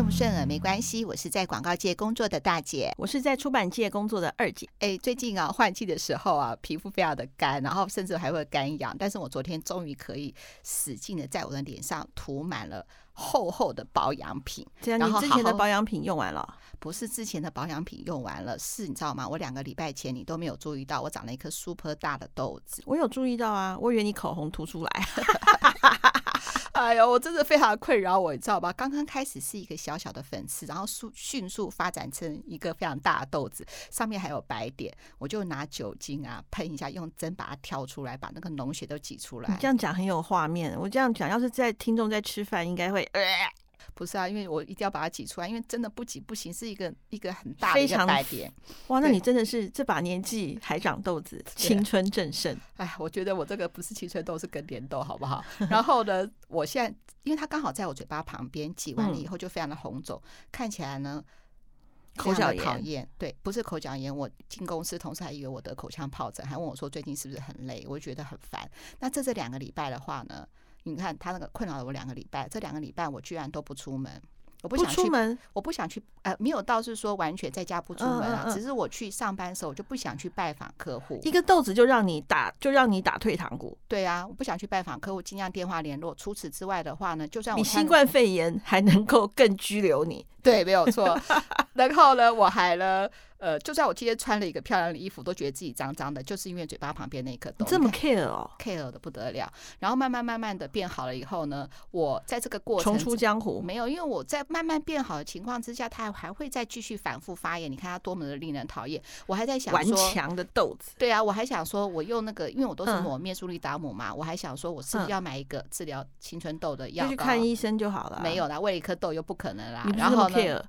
顺不顺耳没关系，我是在广告界工作的大姐，我是在出版界工作的二姐。哎，最近啊，换季的时候啊，皮肤非常的干，然后甚至还会干痒。但是我昨天终于可以使劲的在我的脸上涂满了厚厚的保养品。这样，你之前的保养品用完了？不是之前的保养品用完了，是你知道吗？我两个礼拜前你都没有注意到，我长了一颗 super 大的痘子。我有注意到啊，我以为你口红涂出来。哎呦，我真的非常困扰我，你知道吧？刚刚开始是一个小小的粉刺，然后速迅速发展成一个非常大的豆子，上面还有白点。我就拿酒精啊喷一下，用针把它挑出来，把那个脓血都挤出来。你这样讲很有画面，我这样讲，要是在听众在吃饭，应该会呃。不是啊，因为我一定要把它挤出来，因为真的不挤不行，是一个一个很大的一个白点。哇，那你真的是这把年纪还长痘子，青春正盛。哎，我觉得我这个不是青春痘，是更年痘，好不好？然后呢，我现在因为它刚好在我嘴巴旁边，挤完了以后就非常的红肿，嗯、看起来呢口角讨厌。对，不是口角炎，我进公司同事还以为我得口腔疱疹，还问我说最近是不是很累，我就觉得很烦。那这这两个礼拜的话呢？你看他那个困扰了我两个礼拜，这两个礼拜我居然都不出门，我不想去，不出门，我不想去，呃，没有到是说完全在家不出门啊，只是我去上班的时候我就不想去拜访客户。一个豆子就让你打，就让你打退堂鼓。对啊，我不想去拜访客户，尽量电话联络。除此之外的话呢，就算我你新冠肺炎还能够更拘留你，对，没有错。然后呢，我还呢。呃，就算我今天穿了一个漂亮的衣服，都觉得自己脏脏的，就是因为嘴巴旁边那一颗痘。这么 care 哦，care 的不得了。然后慢慢慢慢的变好了以后呢，我在这个过程重出江湖没有，因为我在慢慢变好的情况之下，它还会再继续反复发炎。你看它多么的令人讨厌。我还在想说，顽强的痘子。对啊，我还想说，我用那个，因为我都是抹面舒利达姆嘛，嗯、我还想说，我是不是要买一个治疗青春痘的药膏？就去看医生就好了。没有啦，为了一颗痘又不可能啦。care？然后呢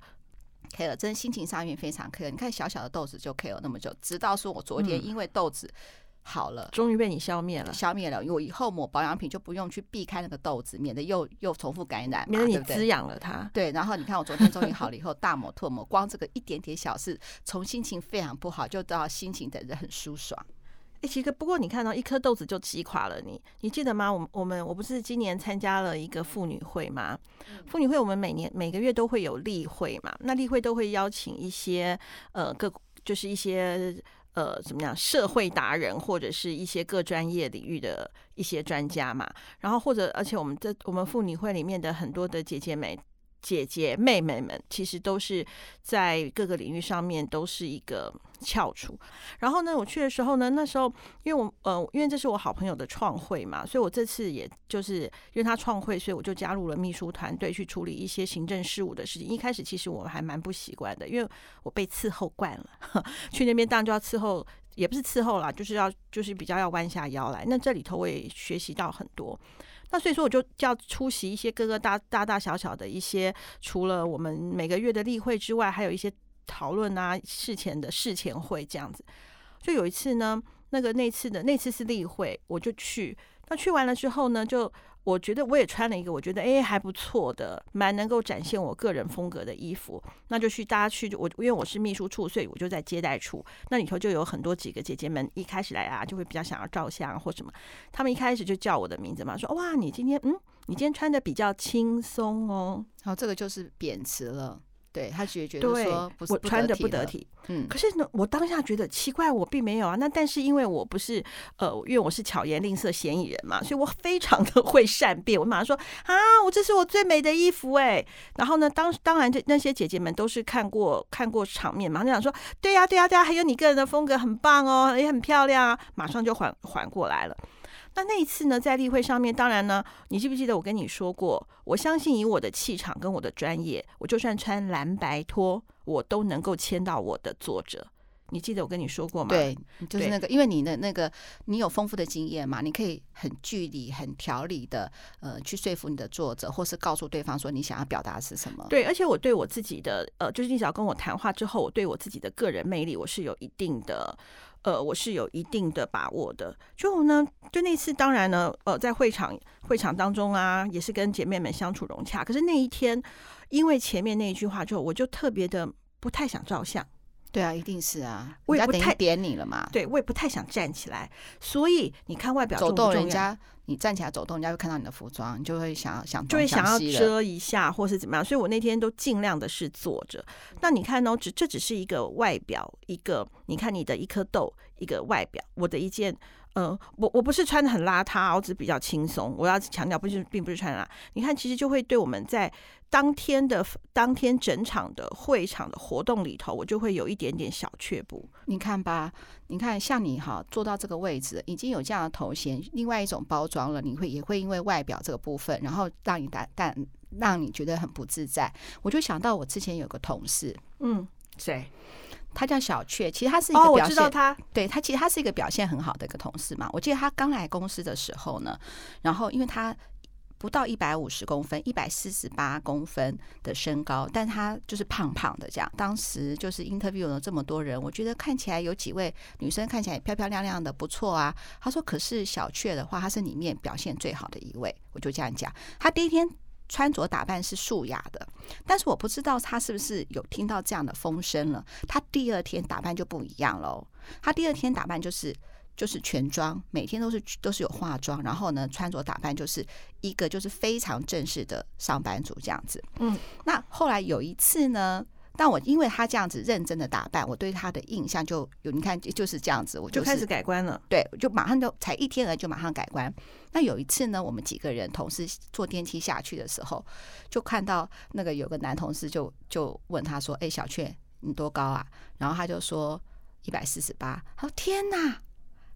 care 真心情上面非常 care。你看小小的豆子就 care 那么久，直到说我昨天因为豆子好了，终于被你消灭了，消灭了。我以后抹保养品就不用去避开那个豆子，免得又又重复感染，免得你滋养了它。对，然后你看我昨天终于好了以后，大抹特抹，光这个一点点小事，从心情非常不好，就到心情等着很舒爽。哎，其实不过你看到一颗豆子就击垮了你，你记得吗？我们我们我不是今年参加了一个妇女会吗？妇女会我们每年每个月都会有例会嘛，那例会都会邀请一些呃各就是一些呃怎么样社会达人或者是一些各专业领域的一些专家嘛，然后或者而且我们这我们妇女会里面的很多的姐姐们。姐姐妹妹们其实都是在各个领域上面都是一个翘楚。然后呢，我去的时候呢，那时候因为我呃，因为这是我好朋友的创会嘛，所以我这次也就是因为他创会，所以我就加入了秘书团队去处理一些行政事务的事情。一开始其实我还蛮不习惯的，因为我被伺候惯了，去那边当然就要伺候，也不是伺候啦，就是要就是比较要弯下腰来。那这里头我也学习到很多。那所以说，我就叫出席一些各个大大大小小的一些，除了我们每个月的例会之外，还有一些讨论啊，事前的事前会这样子。就有一次呢，那个那次的那次是例会，我就去。那去完了之后呢，就。我觉得我也穿了一个，我觉得哎还不错的，蛮能够展现我个人风格的衣服。那就去大家去，我因为我是秘书处，所以我就在接待处。那里头就有很多几个姐姐们，一开始来啊，就会比较想要照相或什么。他们一开始就叫我的名字嘛，说哇，你今天嗯，你今天穿的比较轻松哦。然后这个就是贬值了。对他觉觉得说我穿的不得体，嗯，可是呢，我当下觉得奇怪，我并没有啊。那但是因为我不是呃，因为我是巧言令色嫌疑人嘛，所以我非常的会善变。我马上说啊，我这是我最美的衣服哎。然后呢，当当然这那些姐姐们都是看过看过场面嘛，就想说对呀对呀对呀，还有你个人的风格很棒哦，也很漂亮啊，马上就缓缓过来了。那那一次呢，在例会上面，当然呢，你记不记得我跟你说过，我相信以我的气场跟我的专业，我就算穿蓝白拖，我都能够签到我的作者。你记得我跟你说过吗？对，就是那个，因为你的那个，你有丰富的经验嘛，你可以很据理、很条理的，呃，去说服你的作者，或是告诉对方说你想要表达的是什么。对，而且我对我自己的，呃，就是你只要跟我谈话之后，我对我自己的个人魅力，我是有一定的。呃，我是有一定的把握的。就呢，就那次，当然呢，呃，在会场会场当中啊，也是跟姐妹们相处融洽。可是那一天，因为前面那一句话之后，我就特别的不太想照相。对啊，一定是啊，我也不太点你了嘛。对，我也不太想站起来。所以你看外表重不重要？人家你站起来走动，人家会看到你的服装，你就会想要想就会想要遮一下，或是怎么样。所以我那天都尽量的是坐着。那你看哦，只这只是一个外表，一个你看你的一颗痘，一个外表。我的一件，呃，我我不是穿的很邋遢，我只是比较轻松。我要强调，不是并不是穿啦。你看，其实就会对我们在。当天的当天整场的会场的活动里头，我就会有一点点小却步。你看吧，你看像你哈坐到这个位置，已经有这样的头衔，另外一种包装了，你会也会因为外表这个部分，然后让你但但让你觉得很不自在。我就想到我之前有个同事，嗯，谁？他叫小雀，其实他是一个表现，哦、我知道他，对他其实他是一个表现很好的一个同事嘛。我记得他刚来公司的时候呢，然后因为他。不到一百五十公分，一百四十八公分的身高，但他就是胖胖的这样。当时就是 interview 了这么多人，我觉得看起来有几位女生看起来漂漂亮亮的，不错啊。他说：“可是小雀的话，她是里面表现最好的一位。”我就这样讲。她第一天穿着打扮是素雅的，但是我不知道他是不是有听到这样的风声了。他第二天打扮就不一样喽。他第二天打扮就是。就是全妆，每天都是都是有化妆，然后呢，穿着打扮就是一个就是非常正式的上班族这样子。嗯，那后来有一次呢，但我因为他这样子认真的打扮，我对他的印象就有，你看就是这样子，我就开始改观了。对，就马上就才一天而已就马上改观。那有一次呢，我们几个人同事坐电梯下去的时候，就看到那个有个男同事就就问他说：“哎，小雀，你多高啊？”然后他就说：“一百四十八。”他说：“天哪！”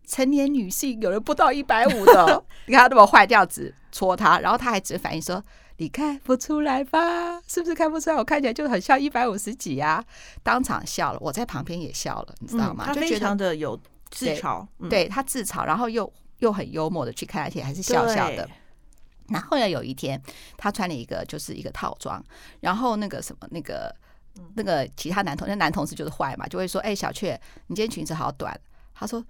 成年女性有人不到一百五的，你看他那么坏这样子戳他，然后他还只反应说：“你看不出来吧？是不是看不出来？我看起来就很像一百五十几啊！”当场笑了，我在旁边也笑了，你知道吗？嗯、他非常的有自嘲，对，对他自嘲，然后又又很幽默的去看，而且还是笑笑的。然后呢有一天，他穿了一个就是一个套装，然后那个什么那个那个其他男同那男同事就是坏嘛，就会说：“哎，小雀，你今天裙子好短。”他说。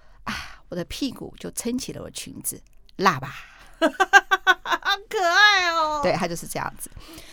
我的屁股就撑起了我裙子，辣吧？好可爱哦！对，他就是这样子。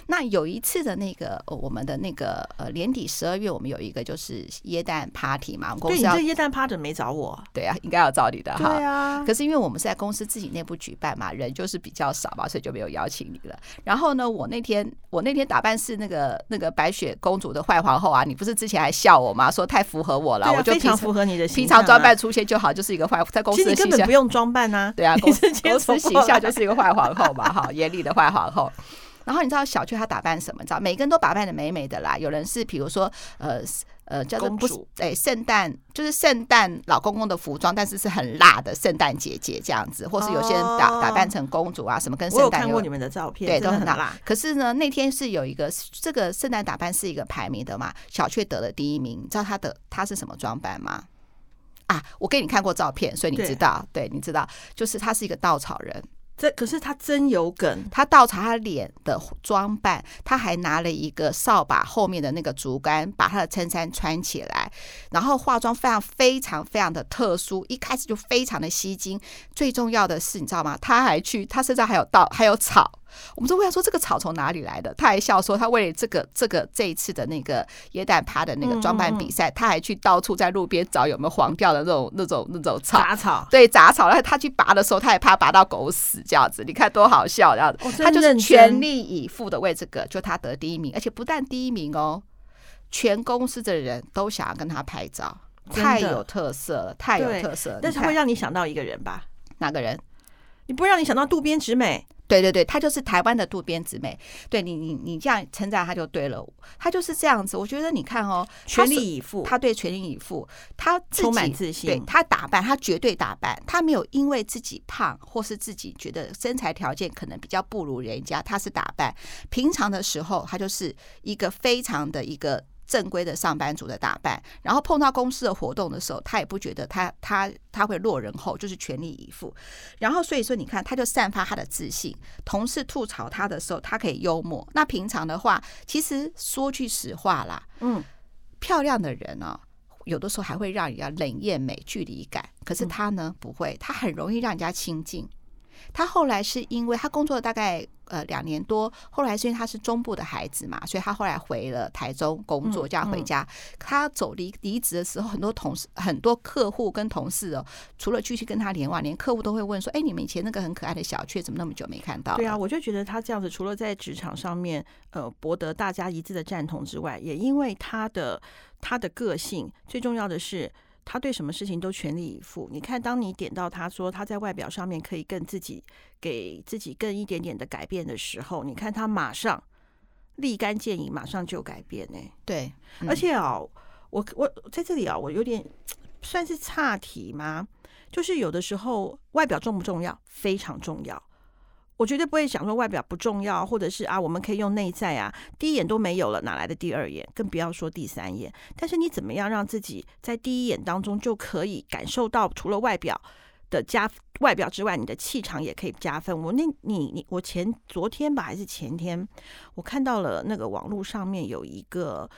那有一次的那个，我们的那个呃年底十二月，我们有一个就是耶诞 party 嘛。公司要对，你这耶诞 party 没找我？对啊，应该要找你的哈。对啊。可是因为我们是在公司自己内部举办嘛，人就是比较少嘛，所以就没有邀请你了。然后呢，我那天我那天打扮是那个那个白雪公主的坏皇后啊，你不是之前还笑我吗？说太符合我了，啊、我就非常符合你的平常装扮出现就好，就是一个坏在公司的形象。根本不用装扮啊。对啊，公司公司形象就是一个坏皇后嘛，哈，严厉的坏皇后。然后你知道小雀她打扮什么？你知道每个人都打扮的美美的啦。有人是比如说呃呃叫做不是哎圣诞就是圣诞老公公的服装，但是是很辣的圣诞姐姐这样子，或是有些人打打扮成公主啊什么跟圣诞有。我有看过你们的照片，对，都很辣。辣。可是呢，那天是有一个这个圣诞打扮是一个排名的嘛，小雀得了第一名。你知道她的她是什么装扮吗？啊，我给你看过照片，所以你知道，对，对，你知道，就是她是一个稻草人。这可是他真有梗，他倒查他脸的装扮，他还拿了一个扫把后面的那个竹竿，把他的衬衫穿起来，然后化妆非常非常非常的特殊，一开始就非常的吸睛。最重要的是，你知道吗？他还去，他身上还有稻，还有草。我们就问他说：“这个草从哪里来的？”他还笑说：“他为了这个这个这一次的那个耶诞趴的那个装扮比赛，他还去到处在路边找有没有黄掉的那种那种那种草杂草。对，杂草。然后他去拔的时候，他也怕拔到狗屎这样子。你看多好笑这样子。哦、他就是全力以赴的为这个，就他得第一名，而且不但第一名哦，全公司的人都想要跟他拍照，太有特色了，太有特色了。但是会让你想到一个人吧？哪个人？你不会让你想到渡边直美？对对对，她就是台湾的渡边直美。对你，你你这样称赞她就对了，她就是这样子。我觉得你看哦，全力以赴，她对全力以赴，她充满自信。对她打扮，她绝对打扮，她没有因为自己胖或是自己觉得身材条件可能比较不如人家，她是打扮。平常的时候，她就是一个非常的一个。正规的上班族的打扮，然后碰到公司的活动的时候，他也不觉得他他他会落人后，就是全力以赴。然后所以说，你看，他就散发他的自信。同事吐槽他的时候，他可以幽默。那平常的话，其实说句实话啦，嗯，漂亮的人呢、哦，有的时候还会让人家冷艳美、距离感。可是他呢，不会，他很容易让人家亲近。他后来是因为他工作了大概呃两年多，后来是因为他是中部的孩子嘛，所以他后来回了台中工作，这样回家。他走离离职的时候，很多同事、很多客户跟同事哦，除了继续跟他联网，连客户都会问说：“哎，你们以前那个很可爱的小雀，怎么那么久没看到？”对啊，我就觉得他这样子，除了在职场上面呃博得大家一致的赞同之外，也因为他的他的个性，最重要的是。他对什么事情都全力以赴。你看，当你点到他说他在外表上面可以更自己给自己更一点点的改变的时候，你看他马上立竿见影，马上就改变呢。对，嗯、而且哦，我我在这里啊，我有点算是岔题吗？就是有的时候外表重不重要？非常重要。我绝对不会想说外表不重要，或者是啊，我们可以用内在啊，第一眼都没有了，哪来的第二眼？更不要说第三眼。但是你怎么样让自己在第一眼当中就可以感受到，除了外表的加外表之外，你的气场也可以加分。我那你你我前昨天吧还是前天，我看到了那个网络上面有一个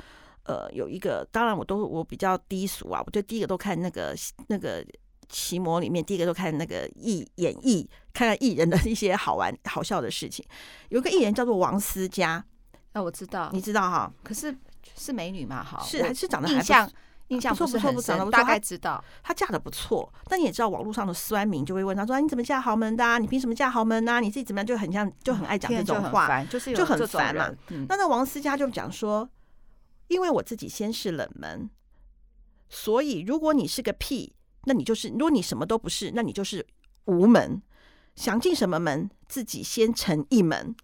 呃有一个，当然我都我比较低俗啊，我就第一个都看那个那个。奇摩里面第一个都看那个艺演艺，看看艺人的 一些好玩好笑的事情。有个艺人叫做王思佳，那、哦、我知道，你知道哈？可是是美女嘛？哈，是还是长得还印象印象不错不错不错，大概知道她嫁的不错。但你也知道，网络上的酸民就会问她说、啊：“你怎么嫁豪门的、啊？你凭什么嫁豪门呢、啊？你自己怎么样？”就很像就很爱讲这种话，就，就很烦嘛。嗯、那那王思佳就讲说：“因为我自己先是冷门，所以如果你是个屁。”那你就是，如果你什么都不是，那你就是无门。想进什么门，自己先成一门。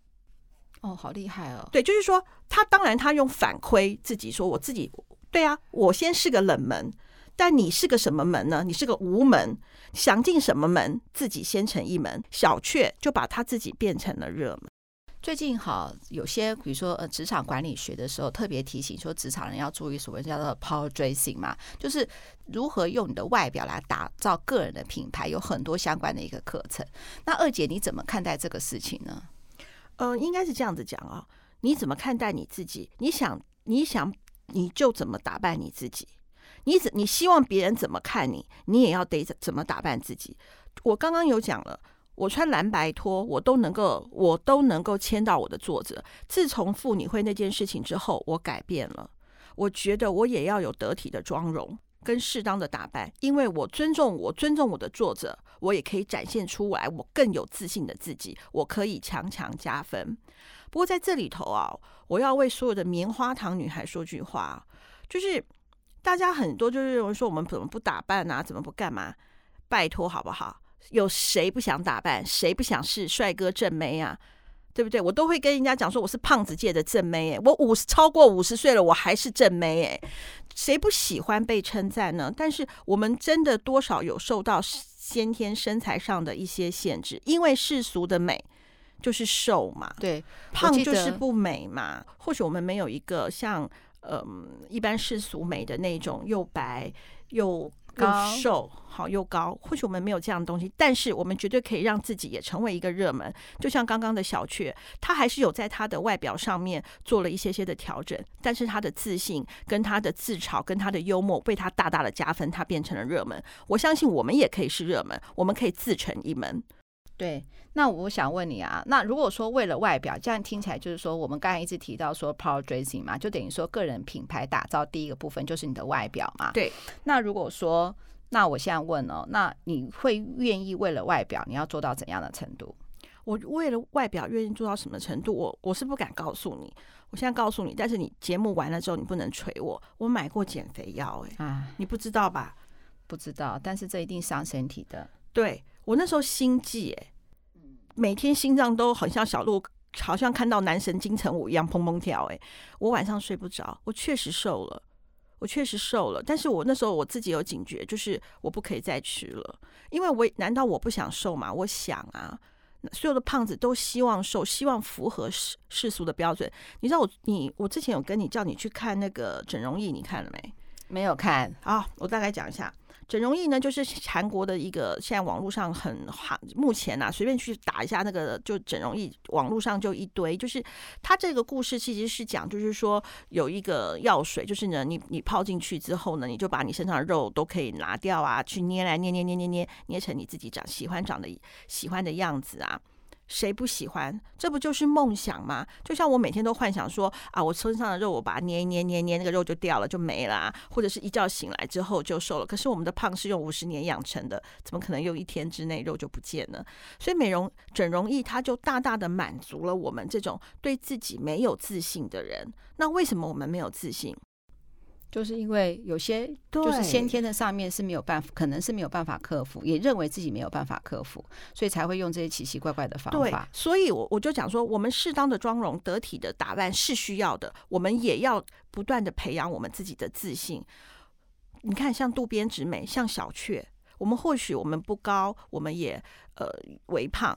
哦，好厉害哦！对，就是说，他当然他用反馈自己说，我自己对啊，我先是个冷门，但你是个什么门呢？你是个无门。想进什么门，自己先成一门。小雀就把他自己变成了热门。最近好有些，比如说呃，职场管理学的时候特别提醒说，职场人要注意所谓叫做 power dressing 嘛，就是如何用你的外表来打造个人的品牌，有很多相关的一个课程。那二姐你怎么看待这个事情呢？嗯、应该是这样子讲啊、哦，你怎么看待你自己？你想，你想，你就怎么打扮你自己？你怎你希望别人怎么看你？你也要得怎么打扮自己？我刚刚有讲了。我穿蓝白拖，我都能够，我都能够签到我的作者。自从妇女会那件事情之后，我改变了。我觉得我也要有得体的妆容跟适当的打扮，因为我尊重我尊重我的作者，我也可以展现出来我更有自信的自己，我可以强强加分。不过在这里头啊，我要为所有的棉花糖女孩说句话，就是大家很多就是认为说我们怎么不打扮啊，怎么不干嘛？拜托好不好？有谁不想打扮？谁不想是帅哥正妹啊？对不对？我都会跟人家讲说，我是胖子界的正妹诶，我五十超过五十岁了，我还是正妹诶。谁不喜欢被称赞呢？但是我们真的多少有受到先天身材上的一些限制，因为世俗的美就是瘦嘛，对，胖就是不美嘛。或许我们没有一个像嗯、呃、一般世俗美的那种又白又。又瘦好又高，或许我们没有这样的东西，但是我们绝对可以让自己也成为一个热门。就像刚刚的小雀，他还是有在他的外表上面做了一些些的调整，但是他的自信、跟他的自嘲、跟他的幽默，被他大大的加分，他变成了热门。我相信我们也可以是热门，我们可以自成一门。对，那我想问你啊，那如果说为了外表，这样听起来就是说，我们刚才一直提到说 power dressing 嘛，就等于说个人品牌打造第一个部分就是你的外表嘛。对，那如果说，那我现在问哦，那你会愿意为了外表，你要做到怎样的程度？我为了外表愿意做到什么程度？我我是不敢告诉你，我现在告诉你，但是你节目完了之后，你不能锤我，我买过减肥药，哎，啊，你不知道吧？不知道，但是这一定伤身体的。对。我那时候心悸，哎，每天心脏都很像小鹿，好像看到男神金城武一样砰砰跳，哎，我晚上睡不着。我确实瘦了，我确实瘦了，但是我那时候我自己有警觉，就是我不可以再吃了，因为我难道我不想瘦吗？我想啊，所有的胖子都希望瘦，希望符合世世俗的标准。你知道我，你我之前有跟你叫你去看那个整容液，你看了没？没有看。好，我大概讲一下。整容液呢，就是韩国的一个现在网络上很行，目前啊，随便去打一下那个就整容液，网络上就一堆。就是它这个故事其实是讲，就是说有一个药水，就是呢，你你泡进去之后呢，你就把你身上的肉都可以拿掉啊，去捏来捏捏捏捏捏捏成你自己长喜欢长的喜欢的样子啊。谁不喜欢？这不就是梦想吗？就像我每天都幻想说啊，我身上的肉，我把它捏一捏捏捏，那个肉就掉了，就没了。或者是一觉醒来之后就瘦了。可是我们的胖是用五十年养成的，怎么可能用一天之内肉就不见了？所以美容整容液它就大大的满足了我们这种对自己没有自信的人。那为什么我们没有自信？就是因为有些就是先天的上面是没有办法，可能是没有办法克服，也认为自己没有办法克服，所以才会用这些奇奇怪怪的方法。所以我我就讲说，我们适当的妆容、得体的打扮是需要的，我们也要不断的培养我们自己的自信。你看，像渡边直美，像小雀，我们或许我们不高，我们也呃微胖，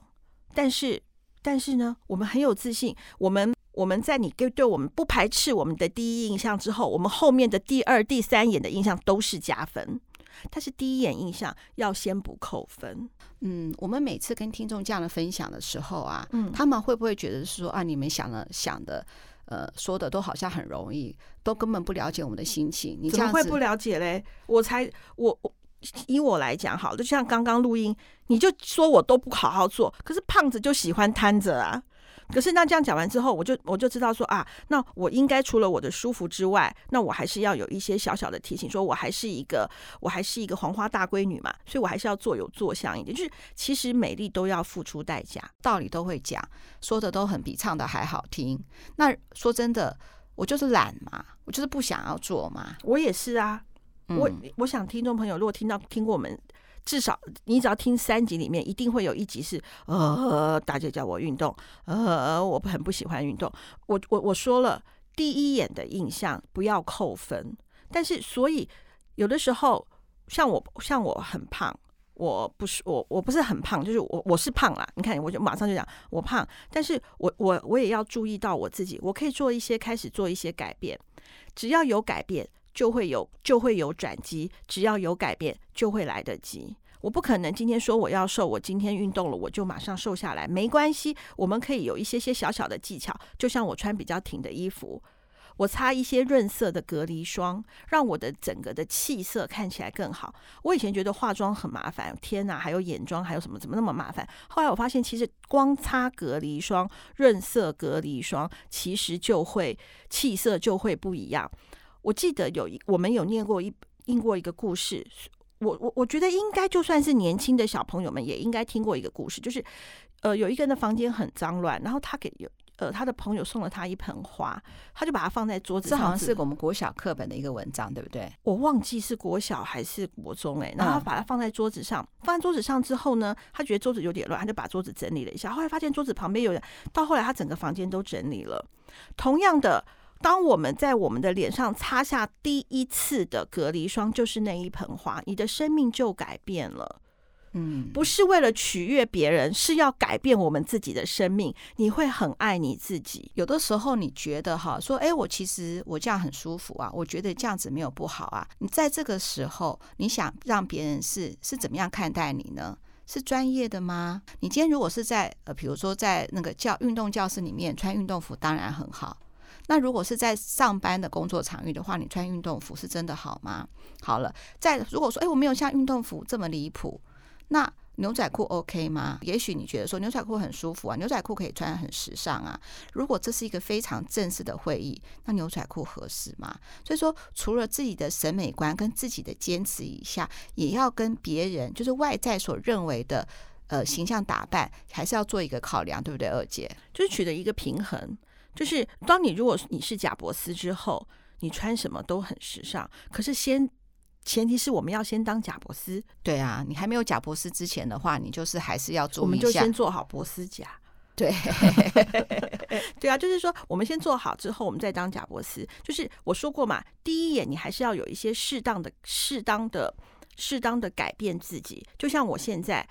但是但是呢，我们很有自信，我们。我们在你对对我们不排斥我们的第一印象之后，我们后面的第二、第三眼的印象都是加分。但是第一眼印象要先不扣分。嗯，我们每次跟听众这样的分享的时候啊，嗯，他们会不会觉得说啊，你们想的想的，呃，说的都好像很容易，都根本不了解我们的心情？你怎么会不了解嘞？我才我我以我来讲，好，就像刚刚录音，你就说我都不好好做，可是胖子就喜欢摊着啊。可是那这样讲完之后，我就我就知道说啊，那我应该除了我的舒服之外，那我还是要有一些小小的提醒，说我还是一个我还是一个黄花大闺女嘛，所以我还是要做有做相一点。就是其实美丽都要付出代价，道理都会讲，说的都很比唱的还好听。那说真的，我就是懒嘛，我就是不想要做嘛。我也是啊，嗯、我我想听众朋友如果听到听过我们。至少你只要听三集里面，一定会有一集是呃，大姐叫我运动，呃，我很不喜欢运动。我我我说了，第一眼的印象不要扣分。但是所以有的时候，像我像我很胖，我不是我我不是很胖，就是我我是胖啦。你看，我就马上就讲我胖，但是我我我也要注意到我自己，我可以做一些开始做一些改变，只要有改变。就会有就会有转机，只要有改变就会来得及。我不可能今天说我要瘦，我今天运动了我就马上瘦下来，没关系，我们可以有一些些小小的技巧。就像我穿比较挺的衣服，我擦一些润色的隔离霜，让我的整个的气色看起来更好。我以前觉得化妆很麻烦，天哪，还有眼妆，还有什么怎么那么麻烦？后来我发现，其实光擦隔离霜、润色隔离霜，其实就会气色就会不一样。我记得有一，我们有念过一，印过一个故事。我我我觉得应该就算是年轻的小朋友们也应该听过一个故事，就是呃，有一个人的房间很脏乱，然后他给有呃他的朋友送了他一盆花，他就把它放在桌子上。这好像是我们国小课本的一个文章，对不对？我忘记是国小还是国中哎、欸。然后他把它放在桌子上，放在桌子上之后呢，他觉得桌子有点乱，他就把桌子整理了一下。后来发现桌子旁边有人，到后来他整个房间都整理了。同样的。当我们在我们的脸上擦下第一次的隔离霜，就是那一盆花，你的生命就改变了。嗯，不是为了取悦别人，是要改变我们自己的生命。你会很爱你自己。有的时候你觉得哈，说哎，我其实我这样很舒服啊，我觉得这样子没有不好啊。你在这个时候，你想让别人是是怎么样看待你呢？是专业的吗？你今天如果是在呃，比如说在那个教运动教室里面穿运动服，当然很好。那如果是在上班的工作场域的话，你穿运动服是真的好吗？好了，在如果说，哎，我没有像运动服这么离谱，那牛仔裤 OK 吗？也许你觉得说牛仔裤很舒服啊，牛仔裤可以穿很时尚啊。如果这是一个非常正式的会议，那牛仔裤合适吗？所以说，除了自己的审美观跟自己的坚持以下，也要跟别人就是外在所认为的呃形象打扮，还是要做一个考量，对不对？二姐就是取得一个平衡。就是当你如果你是贾伯斯之后，你穿什么都很时尚。可是先前提是我们要先当贾伯斯。对啊，你还没有贾伯斯之前的话，你就是还是要做。我们就先做好博斯贾。对，对啊，就是说我们先做好之后，我们再当贾伯斯。就是我说过嘛，第一眼你还是要有一些适当的、适当的、适当的改变自己。就像我现在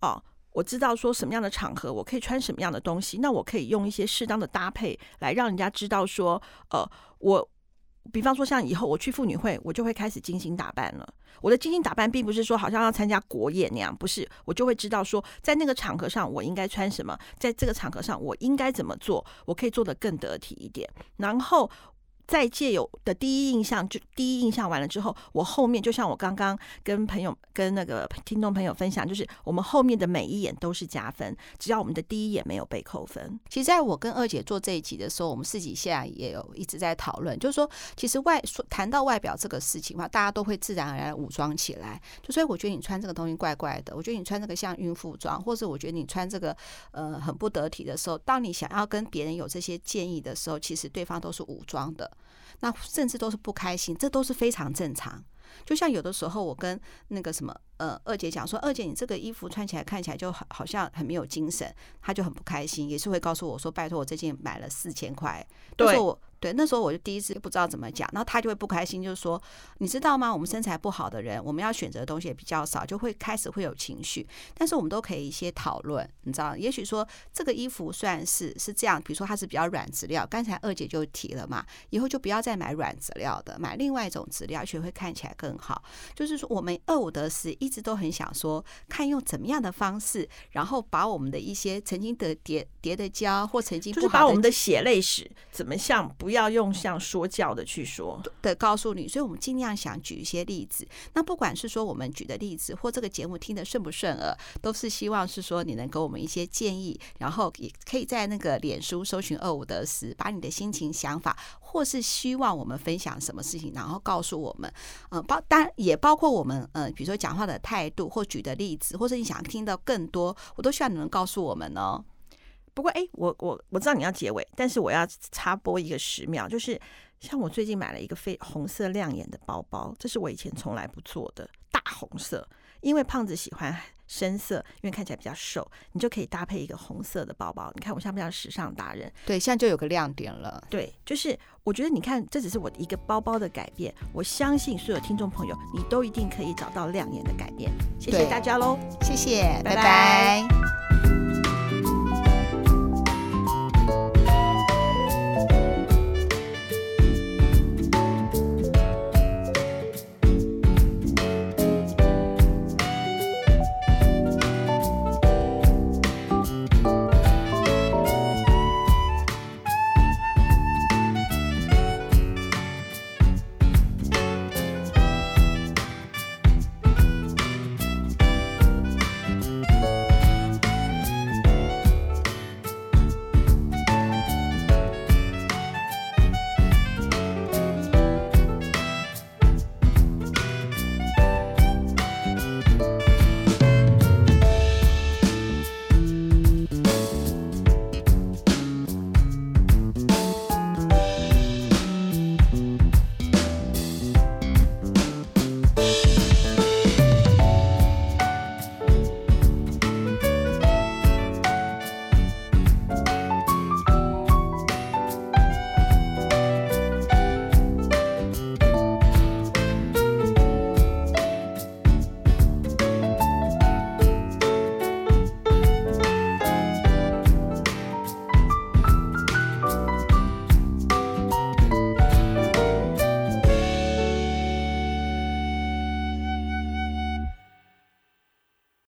哦。我知道说什么样的场合我可以穿什么样的东西，那我可以用一些适当的搭配来让人家知道说，呃，我比方说像以后我去妇女会，我就会开始精心打扮了。我的精心打扮并不是说好像要参加国宴那样，不是，我就会知道说在那个场合上我应该穿什么，在这个场合上我应该怎么做，我可以做得更得体一点，然后。再借有的第一印象，就第一印象完了之后，我后面就像我刚刚跟朋友、跟那个听众朋友分享，就是我们后面的每一眼都是加分，只要我们的第一眼没有被扣分。其实，在我跟二姐做这一集的时候，我们自己现在也有一直在讨论，就是说，其实外说谈到外表这个事情的话，大家都会自然而然武装起来。就所以，我觉得你穿这个东西怪怪的，我觉得你穿这个像孕妇装，或者我觉得你穿这个呃很不得体的时候，当你想要跟别人有这些建议的时候，其实对方都是武装的。那甚至都是不开心，这都是非常正常。就像有的时候，我跟那个什么呃二姐讲说，二姐你这个衣服穿起来看起来就好好像很没有精神，她就很不开心，也是会告诉我说，拜托我最近买了四千块，对。对，那时候我就第一次不知道怎么讲，然后他就会不开心，就是说，你知道吗？我们身材不好的人，我们要选择的东西也比较少，就会开始会有情绪。但是我们都可以一些讨论，你知道，也许说这个衣服算是是这样，比如说它是比较软质料，刚才二姐就提了嘛，以后就不要再买软质料的，买另外一种质料，而且会看起来更好。就是说，我们二五得十一直都很想说，看用怎么样的方式，然后把我们的一些曾经的叠叠的胶或曾经就是把我们的血泪史怎么像不。不要用像说教的去说的告诉你，所以我们尽量想举一些例子。那不管是说我们举的例子，或这个节目听得顺不顺耳，都是希望是说你能给我们一些建议，然后也可以在那个脸书搜寻二五得十，把你的心情、想法，或是希望我们分享什么事情，然后告诉我们。嗯，包当然也包括我们，嗯，比如说讲话的态度，或举的例子，或者你想听到更多，我都希望你能告诉我们哦。不过，哎，我我我知道你要结尾，但是我要插播一个十秒，就是像我最近买了一个非红色亮眼的包包，这是我以前从来不做的大红色，因为胖子喜欢深色，因为看起来比较瘦，你就可以搭配一个红色的包包。你看我像不像时尚达人？对，现在就有个亮点了。对，就是我觉得你看，这只是我一个包包的改变，我相信所有听众朋友，你都一定可以找到亮眼的改变。谢谢大家喽，谢谢，拜拜。拜拜。